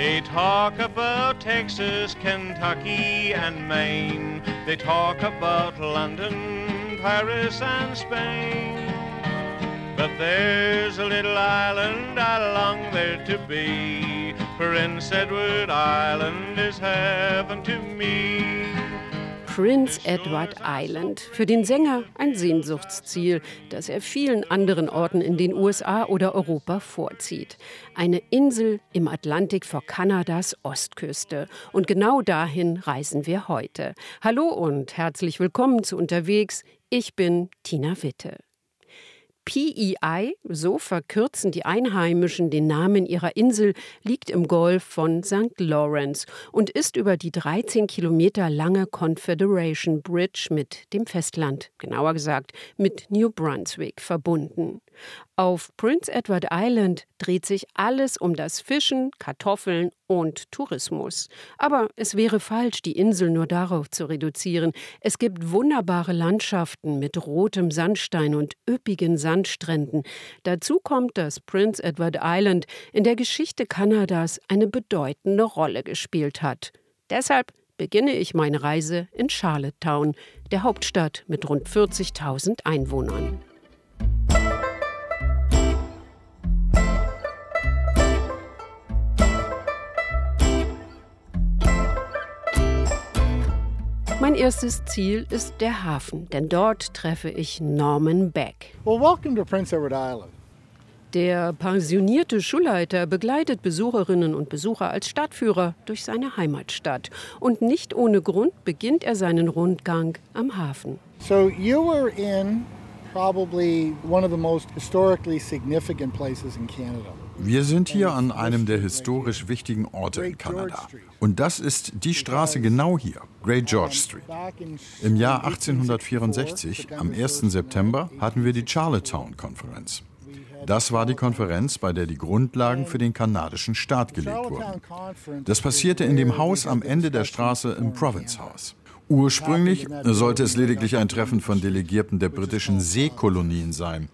They talk about Texas, Kentucky, and Maine. They talk about London, Paris, and Spain. But there's a little island I long there to be. Prince Edward Island is heaven to me. Prince Edward Island. Für den Sänger ein Sehnsuchtsziel, das er vielen anderen Orten in den USA oder Europa vorzieht. Eine Insel im Atlantik vor Kanadas Ostküste. Und genau dahin reisen wir heute. Hallo und herzlich willkommen zu Unterwegs. Ich bin Tina Witte. PEI, so verkürzen die Einheimischen den Namen ihrer Insel, liegt im Golf von St. Lawrence und ist über die 13 Kilometer lange Confederation Bridge mit dem Festland, genauer gesagt mit New Brunswick, verbunden. Auf Prince Edward Island dreht sich alles um das Fischen, Kartoffeln und Tourismus. Aber es wäre falsch, die Insel nur darauf zu reduzieren. Es gibt wunderbare Landschaften mit rotem Sandstein und üppigen Sandstränden. Dazu kommt, dass Prince Edward Island in der Geschichte Kanadas eine bedeutende Rolle gespielt hat. Deshalb beginne ich meine Reise in Charlottetown, der Hauptstadt mit rund 40.000 Einwohnern. Mein erstes Ziel ist der Hafen, denn dort treffe ich Norman Beck. Well, welcome to Prince Edward Island. Der pensionierte Schulleiter begleitet Besucherinnen und Besucher als Stadtführer durch seine Heimatstadt. Und nicht ohne Grund beginnt er seinen Rundgang am Hafen. So you were in probably one of the most historically significant places in Canada. Wir sind hier an einem der historisch wichtigen Orte in Kanada. Und das ist die Straße genau hier, Great George Street. Im Jahr 1864, am 1. September, hatten wir die Charlottetown-Konferenz. Das war die Konferenz, bei der die Grundlagen für den kanadischen Staat gelegt wurden. Das passierte in dem Haus am Ende der Straße im Province House. Ursprünglich sollte es lediglich ein Treffen von Delegierten der britischen Seekolonien sein.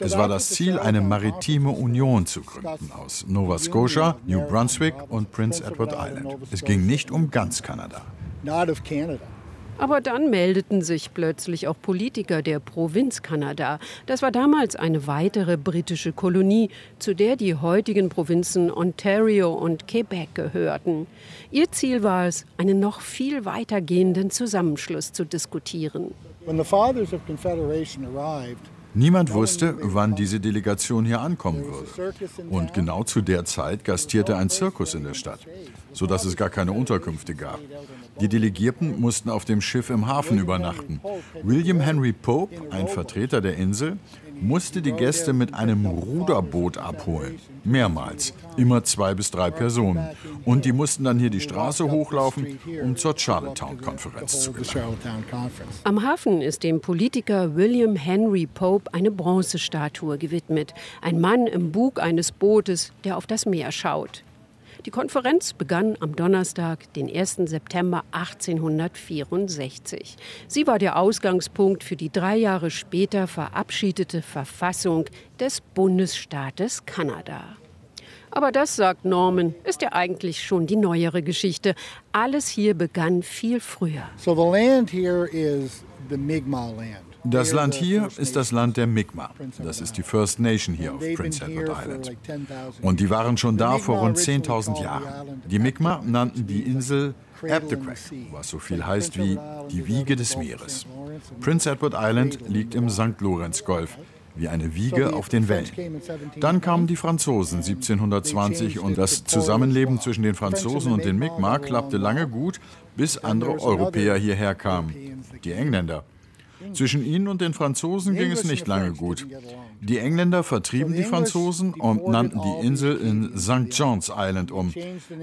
Es war das Ziel, eine maritime Union zu gründen aus Nova Scotia, New Brunswick und Prince Edward Island. Es ging nicht um ganz Kanada. Aber dann meldeten sich plötzlich auch Politiker der Provinz Kanada. Das war damals eine weitere britische Kolonie, zu der die heutigen Provinzen Ontario und Quebec gehörten. Ihr Ziel war es, einen noch viel weitergehenden Zusammenschluss zu diskutieren. When the fathers of Confederation arrived, Niemand wusste, wann diese Delegation hier ankommen würde. Und genau zu der Zeit gastierte ein Zirkus in der Stadt, sodass es gar keine Unterkünfte gab. Die Delegierten mussten auf dem Schiff im Hafen übernachten. William Henry Pope, ein Vertreter der Insel, musste die Gäste mit einem Ruderboot abholen. Mehrmals. Immer zwei bis drei Personen. Und die mussten dann hier die Straße hochlaufen, um zur Charlottetown-Konferenz zu gelangen. Am Hafen ist dem Politiker William Henry Pope eine Bronzestatue gewidmet. Ein Mann im Bug eines Bootes, der auf das Meer schaut. Die Konferenz begann am Donnerstag, den 1. September 1864. Sie war der Ausgangspunkt für die drei Jahre später verabschiedete Verfassung des Bundesstaates Kanada. Aber das, sagt Norman, ist ja eigentlich schon die neuere Geschichte. Alles hier begann viel früher. So the land here is the Mi'kmaq land. Das Land hier ist das Land der Mi'kmaq. Das ist die First Nation hier auf Prince Edward Island. Und die waren schon da vor rund 10.000 Jahren. Die Mi'kmaq nannten die Insel Abdecrack, was so viel heißt wie die Wiege des Meeres. Prince Edward Island liegt im St. Lawrence Golf, wie eine Wiege auf den Wellen. Dann kamen die Franzosen 1720 und das Zusammenleben zwischen den Franzosen und den Mi'kmaq klappte lange gut, bis andere Europäer hierher kamen, die Engländer. Zwischen ihnen und den Franzosen ging es nicht lange gut. Die Engländer vertrieben die Franzosen und nannten die Insel in St. John's Island um.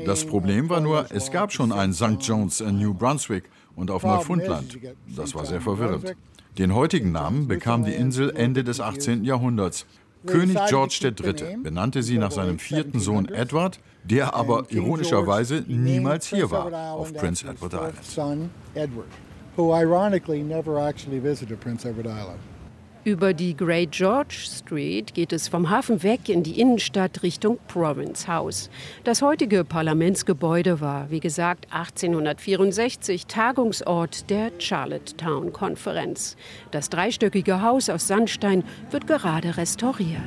Das Problem war nur, es gab schon ein St. John's in New Brunswick und auf Neufundland. Das war sehr verwirrend. Den heutigen Namen bekam die Insel Ende des 18. Jahrhunderts. König George III. benannte sie nach seinem vierten Sohn Edward, der aber ironischerweise niemals hier war auf Prince Edward Island who ironically never actually visited Prince Edward Island. Über die Great George Street geht es vom Hafen weg in die Innenstadt Richtung Province House. Das heutige Parlamentsgebäude war, wie gesagt, 1864 Tagungsort der Charlottetown-Konferenz. Das dreistöckige Haus aus Sandstein wird gerade restauriert.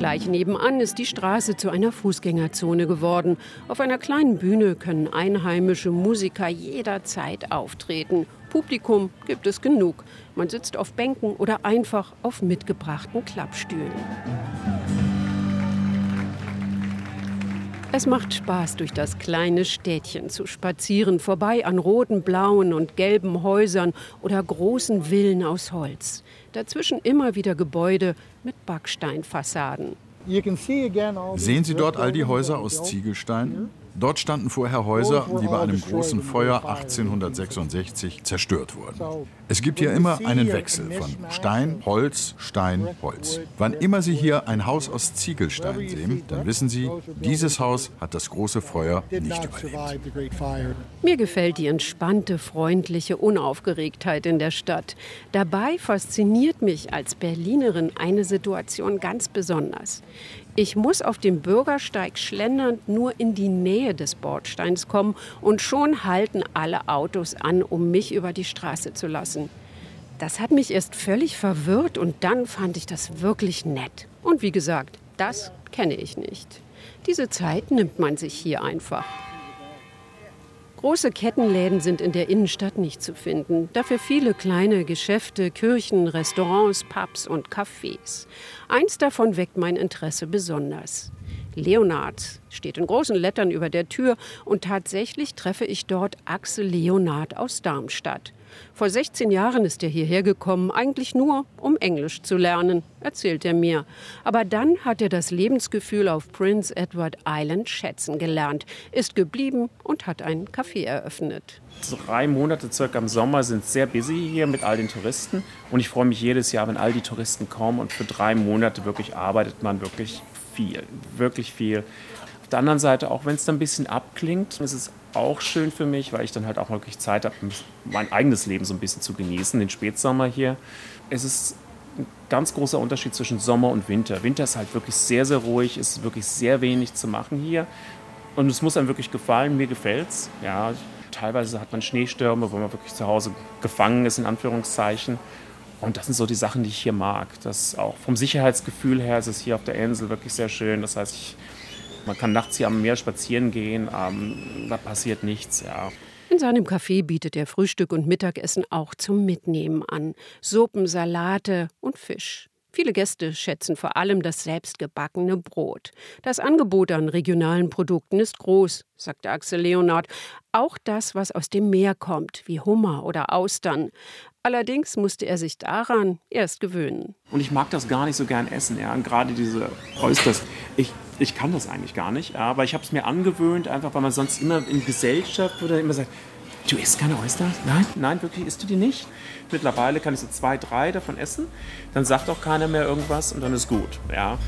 Gleich nebenan ist die Straße zu einer Fußgängerzone geworden. Auf einer kleinen Bühne können einheimische Musiker jederzeit auftreten. Publikum gibt es genug. Man sitzt auf Bänken oder einfach auf mitgebrachten Klappstühlen. Es macht Spaß, durch das kleine Städtchen zu spazieren, vorbei an roten, blauen und gelben Häusern oder großen Villen aus Holz. Dazwischen immer wieder Gebäude mit Backsteinfassaden. Sehen Sie dort all die Häuser aus Ziegelstein? Dort standen vorher Häuser, die bei einem großen Feuer 1866 zerstört wurden. Es gibt hier immer einen Wechsel von Stein, Holz, Stein, Holz. Wann immer Sie hier ein Haus aus Ziegelstein sehen, dann wissen Sie, dieses Haus hat das große Feuer nicht überlebt. Mir gefällt die entspannte, freundliche Unaufgeregtheit in der Stadt. Dabei fasziniert mich als Berlinerin eine Situation ganz besonders. Ich muss auf dem Bürgersteig schlendernd nur in die Nähe des Bordsteins kommen und schon halten alle Autos an, um mich über die Straße zu lassen. Das hat mich erst völlig verwirrt und dann fand ich das wirklich nett. Und wie gesagt, das kenne ich nicht. Diese Zeit nimmt man sich hier einfach. Große Kettenläden sind in der Innenstadt nicht zu finden, dafür viele kleine Geschäfte, Kirchen, Restaurants, Pubs und Cafés. Eins davon weckt mein Interesse besonders. Leonard steht in großen Lettern über der Tür und tatsächlich treffe ich dort Axel Leonard aus Darmstadt. Vor 16 Jahren ist er hierher gekommen, eigentlich nur, um Englisch zu lernen, erzählt er mir. Aber dann hat er das Lebensgefühl auf Prince Edward Island schätzen gelernt, ist geblieben und hat ein Café eröffnet. Drei Monate circa im Sommer sind sehr busy hier mit all den Touristen und ich freue mich jedes Jahr, wenn all die Touristen kommen und für drei Monate wirklich arbeitet man wirklich viel, wirklich viel. Auf der anderen Seite, auch wenn es dann ein bisschen abklingt, ist es auch schön für mich, weil ich dann halt auch wirklich Zeit habe, mein eigenes Leben so ein bisschen zu genießen, den Spätsommer hier. Es ist ein ganz großer Unterschied zwischen Sommer und Winter. Winter ist halt wirklich sehr, sehr ruhig, ist wirklich sehr wenig zu machen hier. Und es muss einem wirklich gefallen, mir gefällt es. Ja, teilweise hat man Schneestürme, wo man wirklich zu Hause gefangen ist, in Anführungszeichen. Und das sind so die Sachen, die ich hier mag. Das auch vom Sicherheitsgefühl her ist es hier auf der Insel wirklich sehr schön. Das heißt, ich man kann nachts hier am Meer spazieren gehen, ähm, da passiert nichts, ja. In seinem Café bietet er Frühstück und Mittagessen auch zum Mitnehmen an. Suppen, Salate und Fisch. Viele Gäste schätzen vor allem das selbstgebackene Brot. Das Angebot an regionalen Produkten ist groß, sagt Axel Leonard. Auch das, was aus dem Meer kommt, wie Hummer oder Austern. Allerdings musste er sich daran erst gewöhnen. Und ich mag das gar nicht so gern essen, ja. Und gerade diese Oysters. Ich ich kann das eigentlich gar nicht, aber ich habe es mir angewöhnt, einfach weil man sonst immer in Gesellschaft oder immer sagt, du isst keine Oysters? Nein, nein, wirklich isst du die nicht? Mittlerweile kann ich so zwei, drei davon essen, dann sagt auch keiner mehr irgendwas und dann ist gut, ja.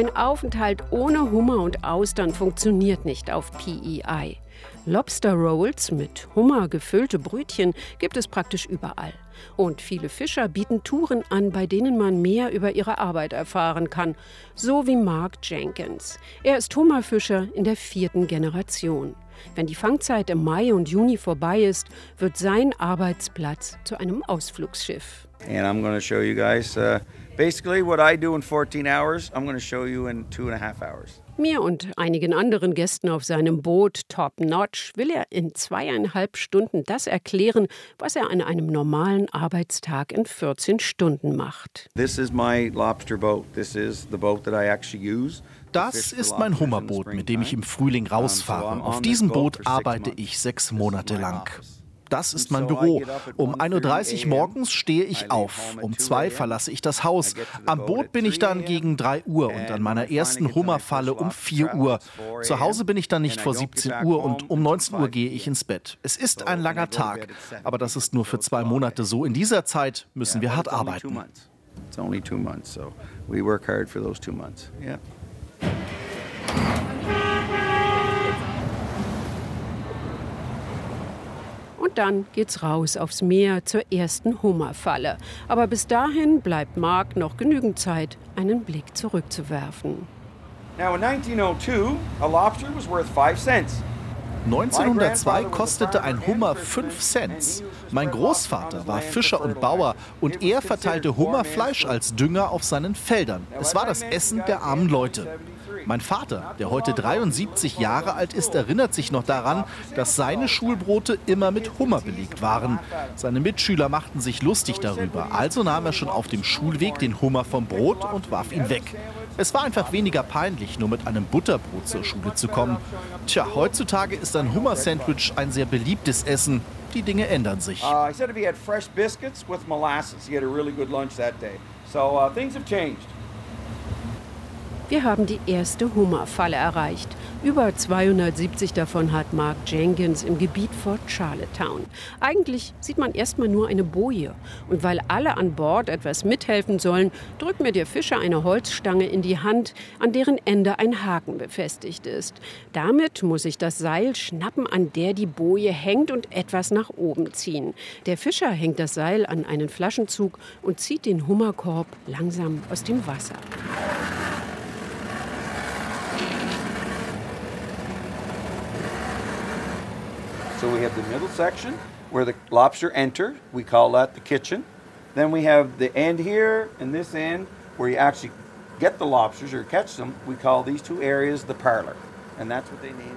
Ein Aufenthalt ohne Hummer und Austern funktioniert nicht auf PEI. Lobster Rolls mit Hummer gefüllte Brötchen gibt es praktisch überall. Und viele Fischer bieten Touren an, bei denen man mehr über ihre Arbeit erfahren kann. So wie Mark Jenkins. Er ist Hummerfischer in der vierten Generation. Wenn die Fangzeit im Mai und Juni vorbei ist, wird sein Arbeitsplatz zu einem Ausflugsschiff. And I'm going show you guys uh, basically what I do in 14 hours. I'm going to show you in two and a half hours. Mir und einigen anderen Gästen auf seinem Boot Top Notch will er in zweieinhalb Stunden das erklären, was er an einem normalen Arbeitstag in 14 Stunden macht. This is my lobster boat. This is the boat that I actually use. Das ist mein Hummerboot, mit dem ich im Frühling rausfahre. Auf diesem Boot arbeite ich sechs Monate lang. Das ist mein Büro. Um 1.30 Uhr morgens stehe ich auf. Um 2 verlasse ich das Haus. Am Boot bin ich dann gegen 3 Uhr und an meiner ersten Hummerfalle um 4 Uhr. Zu Hause bin ich dann nicht vor 17 Uhr und um 19 Uhr gehe ich ins Bett. Es ist ein langer Tag, aber das ist nur für zwei Monate so. In dieser Zeit müssen wir hart arbeiten. It's only two months, so we work hard for those two months. Yeah. Und dann geht's raus aufs Meer zur ersten Hummerfalle. Aber bis dahin bleibt Mark noch genügend Zeit, einen Blick zurückzuwerfen. Now in 1902, a lobster was worth 5 cents. 1902 kostete ein Hummer 5 Cent. Mein Großvater war Fischer und Bauer und er verteilte Hummerfleisch als Dünger auf seinen Feldern. Es war das Essen der armen Leute. Mein Vater, der heute 73 Jahre alt ist, erinnert sich noch daran, dass seine Schulbrote immer mit Hummer belegt waren. Seine Mitschüler machten sich lustig darüber, also nahm er schon auf dem Schulweg den Hummer vom Brot und warf ihn weg. Es war einfach weniger peinlich, nur mit einem Butterbrot zur Schule zu kommen. Tja, heutzutage ist ein Hummer-Sandwich ein sehr beliebtes Essen. Die Dinge ändern sich. Uh, he said if he had fresh biscuits with molasses, he had a really good lunch that day. So uh, things have changed. Wir haben die erste Hummerfalle erreicht. Über 270 davon hat Mark Jenkins im Gebiet vor Charlottetown. Eigentlich sieht man erstmal nur eine Boje. Und weil alle an Bord etwas mithelfen sollen, drückt mir der Fischer eine Holzstange in die Hand, an deren Ende ein Haken befestigt ist. Damit muss ich das Seil schnappen, an der die Boje hängt und etwas nach oben ziehen. Der Fischer hängt das Seil an einen Flaschenzug und zieht den Hummerkorb langsam aus dem Wasser. So we have the middle section where the lobster enter. We call that the kitchen. Then we have the end here and this end where you actually get the lobsters or catch them. We call these two areas the parlor.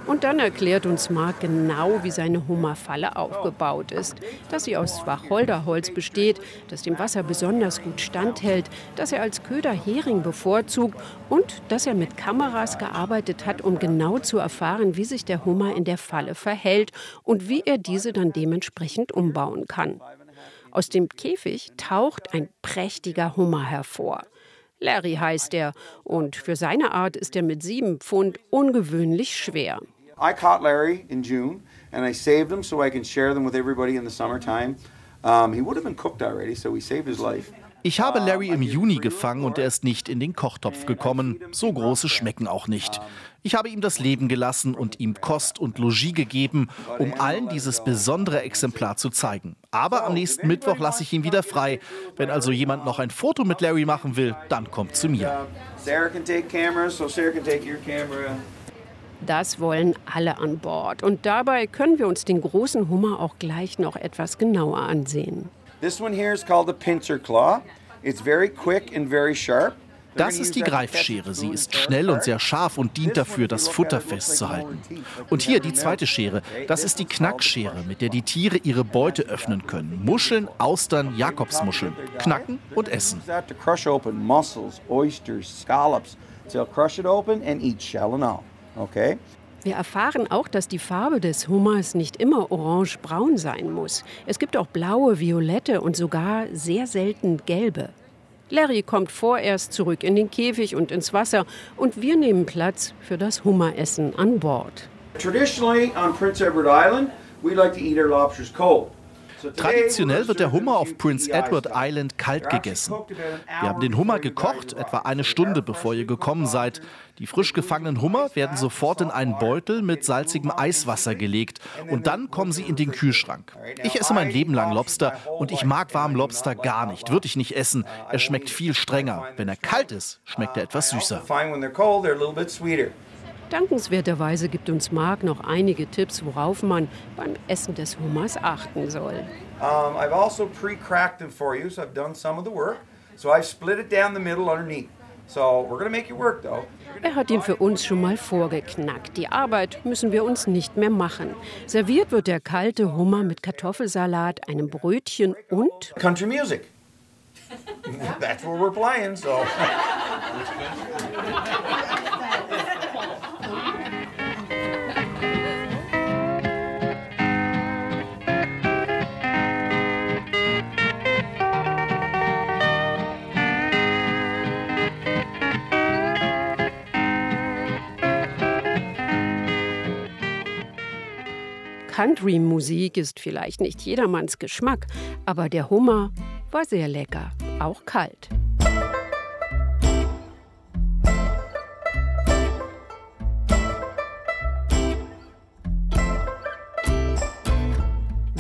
Und dann erklärt uns Mark genau, wie seine Hummerfalle aufgebaut ist. Dass sie aus Wacholderholz besteht, das dem Wasser besonders gut standhält, dass er als Köder Hering bevorzugt und dass er mit Kameras gearbeitet hat, um genau zu erfahren, wie sich der Hummer in der Falle verhält und wie er diese dann dementsprechend umbauen kann. Aus dem Käfig taucht ein prächtiger Hummer hervor. Larry heißt er und für seine Art ist er mit sieben Pfund ungewöhnlich schwer. I caught Larry in June and I saved him so I can share them with everybody in the summertime. Um, he would have been cooked already, so we saved his life. Ich habe Larry im Juni gefangen und er ist nicht in den Kochtopf gekommen. So große schmecken auch nicht. Ich habe ihm das Leben gelassen und ihm Kost und Logis gegeben, um allen dieses besondere Exemplar zu zeigen. Aber am nächsten Mittwoch lasse ich ihn wieder frei. Wenn also jemand noch ein Foto mit Larry machen will, dann kommt zu mir. Das wollen alle an Bord. Und dabei können wir uns den großen Hummer auch gleich noch etwas genauer ansehen. This one here is called the pincer claw. It's very quick and very sharp. Das ist die Greifschere. Sie ist schnell und sehr scharf und dient dafür, das Futter festzuhalten. Und hier die zweite Schere. Das ist die Knackschere, mit der die Tiere ihre Beute öffnen können. Muscheln, Austern, Jakobsmuscheln. Knacken und essen. Okay? Wir erfahren auch, dass die Farbe des Hummers nicht immer orange-braun sein muss. Es gibt auch blaue, violette und sogar sehr selten gelbe. Larry kommt vorerst zurück in den Käfig und ins Wasser und wir nehmen Platz für das Hummeressen an Bord. Traditionally on Prince Edward Island, we like to eat our lobsters cold. Traditionell wird der Hummer auf Prince Edward Island kalt gegessen. Wir haben den Hummer gekocht, etwa eine Stunde bevor ihr gekommen seid. Die frisch gefangenen Hummer werden sofort in einen Beutel mit salzigem Eiswasser gelegt und dann kommen sie in den Kühlschrank. Ich esse mein Leben lang Lobster und ich mag warmen Lobster gar nicht, würde ich nicht essen. Er schmeckt viel strenger. Wenn er kalt ist, schmeckt er etwas süßer. Dankenswerterweise gibt uns Mark noch einige Tipps, worauf man beim Essen des Hummers achten soll. Um, I've also pre-cracked them for you, so I've done some of the work. So I've split it down the middle underneath. So we're gonna make you work though. Er hat ihn für uns schon mal vorgeknackt. Die Arbeit müssen wir uns nicht mehr machen. Serviert wird der kalte Hummer mit Kartoffelsalat, einem Brötchen und Country Music. That's what we're playing, so. Country-Musik ist vielleicht nicht jedermanns Geschmack, aber der Hummer war sehr lecker, auch kalt.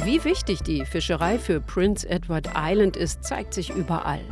Wie wichtig die Fischerei für Prince Edward Island ist, zeigt sich überall.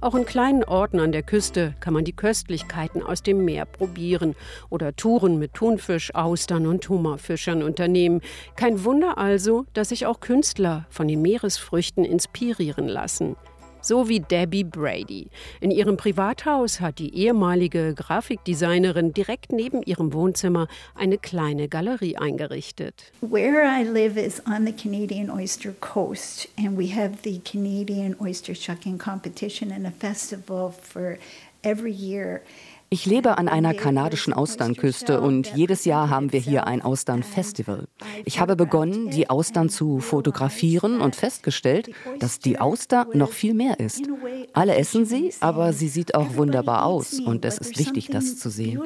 Auch in kleinen Orten an der Küste kann man die Köstlichkeiten aus dem Meer probieren oder Touren mit Thunfisch, Austern und Hummerfischern unternehmen. Kein Wunder also, dass sich auch Künstler von den Meeresfrüchten inspirieren lassen so wie Debbie Brady. In ihrem Privathaus hat die ehemalige Grafikdesignerin direkt neben ihrem Wohnzimmer eine kleine Galerie eingerichtet. Where I live is on the Canadian Oyster Coast and we have the Canadian Oyster Shucking Competition and a festival for every year. Ich lebe an einer kanadischen Austernküste und jedes Jahr haben wir hier ein Austernfestival. Ich habe begonnen, die Austern zu fotografieren und festgestellt, dass die Auster noch viel mehr ist. Alle essen sie, aber sie sieht auch wunderbar aus und es ist wichtig, das zu sehen.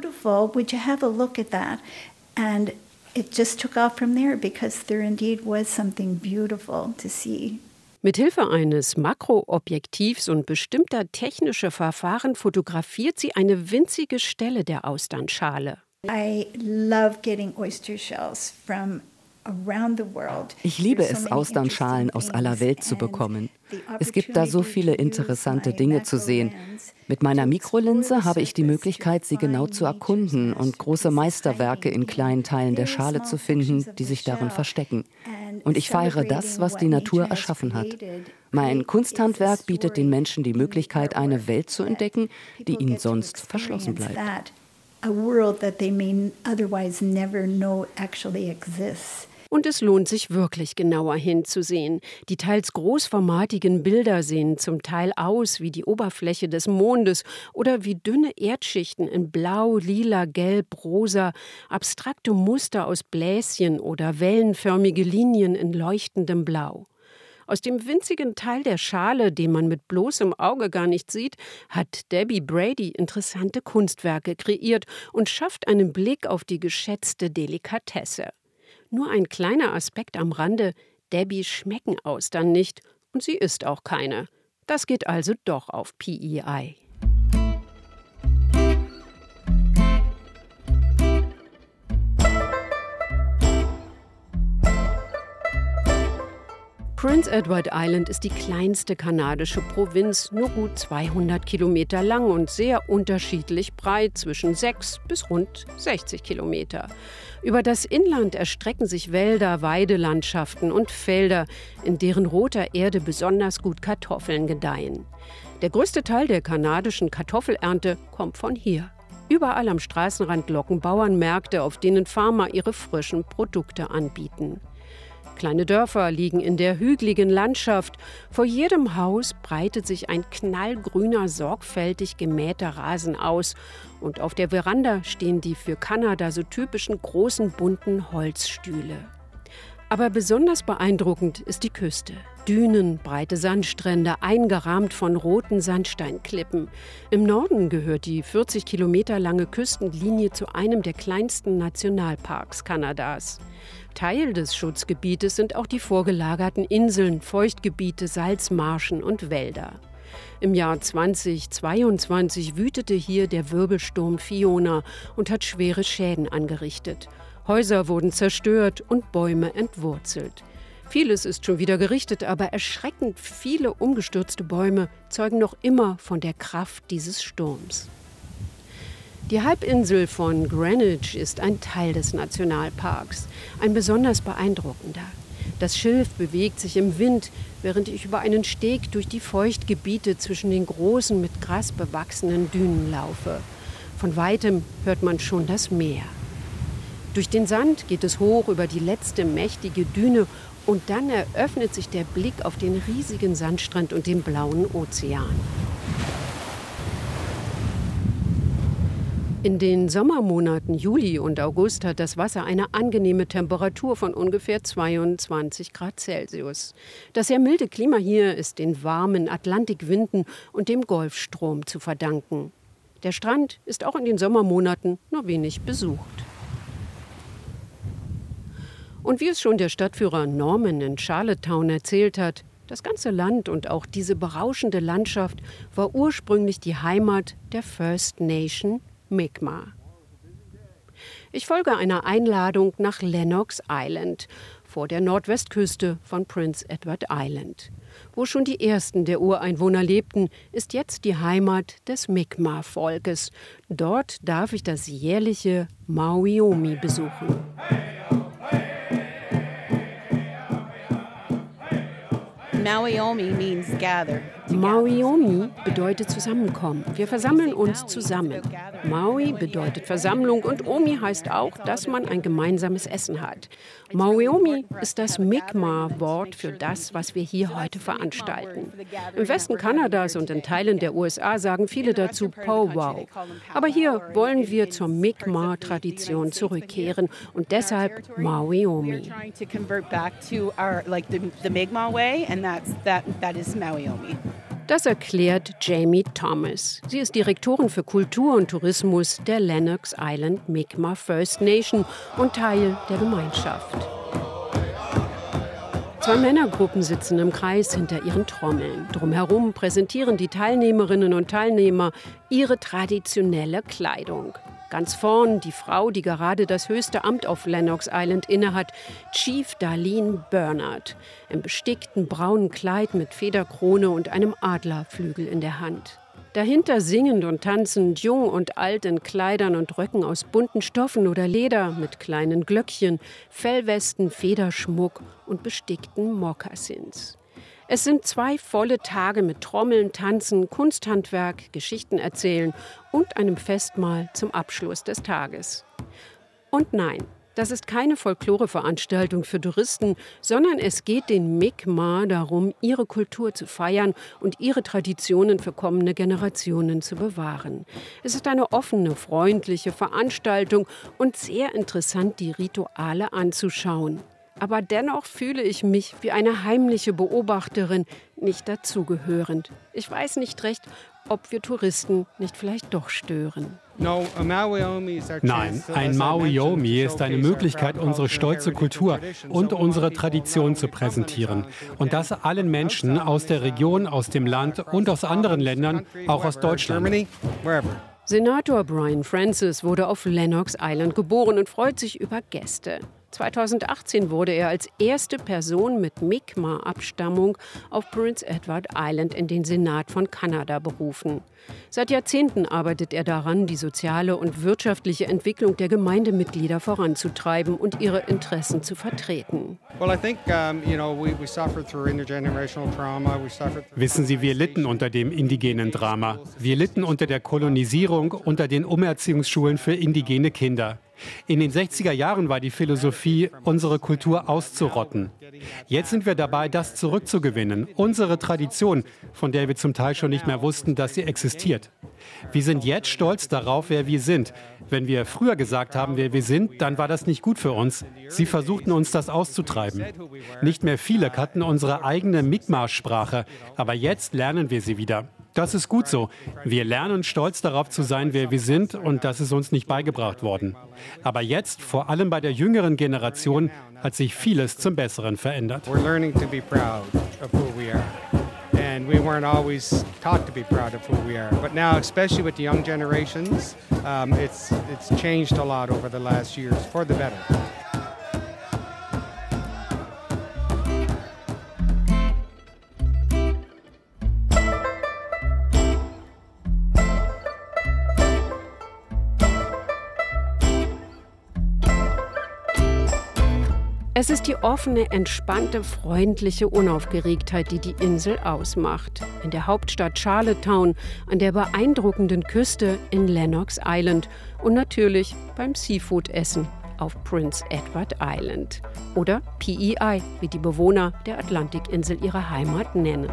It just took off from there because there indeed was something beautiful to see. Mit Hilfe eines Makroobjektivs und bestimmter technischer Verfahren fotografiert sie eine winzige Stelle der Austernschale. I love getting oyster shells from ich liebe es, Austernschalen aus aller Welt zu bekommen. Es gibt da so viele interessante Dinge zu sehen. Mit meiner Mikrolinse habe ich die Möglichkeit, sie genau zu erkunden und große Meisterwerke in kleinen Teilen der Schale zu finden, die sich darin verstecken. Und ich feiere das, was die Natur erschaffen hat. Mein Kunsthandwerk bietet den Menschen die Möglichkeit, eine Welt zu entdecken, die ihnen sonst verschlossen bleibt. A world that they may otherwise never know actually exists. Und es lohnt sich wirklich genauer hinzusehen. Die teils großformatigen Bilder sehen zum Teil aus wie die Oberfläche des Mondes oder wie dünne Erdschichten in Blau, Lila, Gelb, Rosa, abstrakte Muster aus Bläschen oder wellenförmige Linien in leuchtendem Blau. Aus dem winzigen Teil der Schale, den man mit bloßem Auge gar nicht sieht, hat Debbie Brady interessante Kunstwerke kreiert und schafft einen Blick auf die geschätzte Delikatesse. Nur ein kleiner Aspekt am Rande, Debbie schmecken Austern nicht und sie isst auch keine. Das geht also doch auf PEI. Prince Edward Island ist die kleinste kanadische Provinz, nur gut 200 Kilometer lang und sehr unterschiedlich breit, zwischen 6 bis rund 60 Kilometer. Über das Inland erstrecken sich Wälder, Weidelandschaften und Felder, in deren roter Erde besonders gut Kartoffeln gedeihen. Der größte Teil der kanadischen Kartoffelernte kommt von hier. Überall am Straßenrand locken Bauernmärkte, auf denen Farmer ihre frischen Produkte anbieten. Kleine Dörfer liegen in der hügeligen Landschaft. Vor jedem Haus breitet sich ein knallgrüner, sorgfältig gemähter Rasen aus. Und auf der Veranda stehen die für Kanada so typischen großen bunten Holzstühle. Aber besonders beeindruckend ist die Küste. Dünen, breite Sandstrände, eingerahmt von roten Sandsteinklippen. Im Norden gehört die 40 Kilometer lange Küstenlinie zu einem der kleinsten Nationalparks Kanadas. Teil des Schutzgebietes sind auch die vorgelagerten Inseln, Feuchtgebiete, Salzmarschen und Wälder. Im Jahr 2022 wütete hier der Wirbelsturm Fiona und hat schwere Schäden angerichtet. Häuser wurden zerstört und Bäume entwurzelt. Vieles ist schon wieder gerichtet, aber erschreckend viele umgestürzte Bäume zeugen noch immer von der Kraft dieses Sturms. Die Halbinsel von Greenwich ist ein Teil des Nationalparks, ein besonders beeindruckender. Das Schilf bewegt sich im Wind, während ich über einen Steg durch die Feuchtgebiete zwischen den großen, mit Gras bewachsenen Dünen laufe. Von weitem hört man schon das Meer. Durch den Sand geht es hoch über die letzte mächtige Düne und dann eröffnet sich der Blick auf den riesigen Sandstrand und den blauen Ozean. In den Sommermonaten Juli und August hat das Wasser eine angenehme Temperatur von ungefähr 22 Grad Celsius. Das sehr milde Klima hier ist den warmen Atlantikwinden und dem Golfstrom zu verdanken. Der Strand ist auch in den Sommermonaten nur wenig besucht. Und wie es schon der Stadtführer Norman in Charlottetown erzählt hat, das ganze Land und auch diese berauschende Landschaft war ursprünglich die Heimat der First Nation Mi'kmaq. Ich folge einer Einladung nach Lennox Island. vor der Nordwestküste von Prince Edward Island. Wo schon die ersten der Ureinwohner lebten, ist jetzt die Heimat des Mi'kmaq-Volkes. Dort darf ich das jährliche Maui-Omi besuchen. Maui-Omi means gather. Maui-Omi bedeutet zusammenkommen. Wir versammeln uns zusammen. Maui bedeutet Versammlung und Omi heißt auch, dass man ein gemeinsames Essen hat. Maui-Omi ist das Mi'kmaq-Wort für das, was wir hier heute veranstalten. Im Westen Kanadas und in Teilen der USA sagen viele dazu Powwow. Aber hier wollen wir zur Mi'kmaq-Tradition zurückkehren und deshalb Maui-Omi. Das erklärt Jamie Thomas. Sie ist Direktorin für Kultur und Tourismus der Lennox Island Mi'kmaq First Nation und Teil der Gemeinschaft. Zwei Männergruppen sitzen im Kreis hinter ihren Trommeln. Drumherum präsentieren die Teilnehmerinnen und Teilnehmer ihre traditionelle Kleidung. Ganz vorn die Frau, die gerade das höchste Amt auf Lennox Island innehat, Chief Darlene Bernard, im bestickten braunen Kleid mit Federkrone und einem Adlerflügel in der Hand. Dahinter singend und tanzend, jung und alt in Kleidern und Röcken aus bunten Stoffen oder Leder mit kleinen Glöckchen, Fellwesten, Federschmuck und bestickten Mokassins. Es sind zwei volle Tage mit Trommeln, Tanzen, Kunsthandwerk, Geschichten erzählen und einem Festmahl zum Abschluss des Tages. Und nein, das ist keine Folkloreveranstaltung für Touristen, sondern es geht den Mi'kmaq darum, ihre Kultur zu feiern und ihre Traditionen für kommende Generationen zu bewahren. Es ist eine offene, freundliche Veranstaltung und sehr interessant, die Rituale anzuschauen aber dennoch fühle ich mich wie eine heimliche Beobachterin, nicht dazugehörend. Ich weiß nicht recht, ob wir Touristen nicht vielleicht doch stören. Nein, ein Maui-Omi ist eine Möglichkeit, unsere stolze Kultur und unsere Tradition zu präsentieren. Und das allen Menschen aus der Region, aus dem Land und aus anderen Ländern, auch aus Deutschland. Senator Brian Francis wurde auf Lennox Island geboren und freut sich über Gäste. 2018 wurde er als erste Person mit Mi'kmaq-Abstammung auf Prince Edward Island in den Senat von Kanada berufen. Seit Jahrzehnten arbeitet er daran, die soziale und wirtschaftliche Entwicklung der Gemeindemitglieder voranzutreiben und ihre Interessen zu vertreten. Wissen Sie, wir litten unter dem indigenen Drama. Wir litten unter der Kolonisierung, unter den Umerziehungsschulen für indigene Kinder. In den 60er Jahren war die Philosophie, unsere Kultur auszurotten. Jetzt sind wir dabei, das zurückzugewinnen. Unsere Tradition, von der wir zum Teil schon nicht mehr wussten, dass sie existiert. Wir sind jetzt stolz darauf, wer wir sind. Wenn wir früher gesagt haben, wer wir sind, dann war das nicht gut für uns. Sie versuchten uns das auszutreiben. Nicht mehr viele kannten unsere eigene Mi'kmaq-Sprache, aber jetzt lernen wir sie wieder. Das ist gut so. Wir lernen stolz darauf zu sein, wer wir sind und das ist uns nicht beigebracht worden. Aber jetzt, vor allem bei der jüngeren Generation, hat sich vieles zum Besseren verändert. We're learning to be proud of who we are. And we weren't always taught to be proud of who we are. But now, especially with the young generations, um, it's, it's changed a lot over the last years for the better. Es ist die offene, entspannte, freundliche Unaufgeregtheit, die die Insel ausmacht. In der Hauptstadt Charlottetown, an der beeindruckenden Küste in Lennox Island und natürlich beim Seafood-Essen auf Prince Edward Island. Oder PEI, wie die Bewohner der Atlantikinsel ihre Heimat nennen.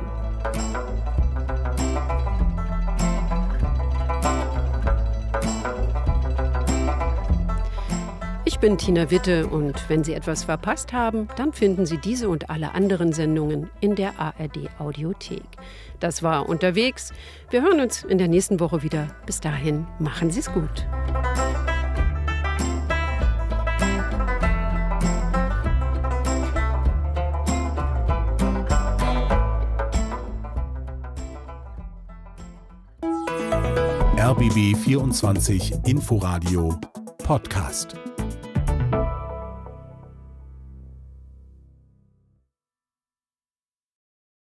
Ich bin Tina Witte und wenn Sie etwas verpasst haben, dann finden Sie diese und alle anderen Sendungen in der ARD Audiothek. Das war unterwegs. Wir hören uns in der nächsten Woche wieder. Bis dahin, machen Sie es gut. RBB 24 Inforadio Podcast.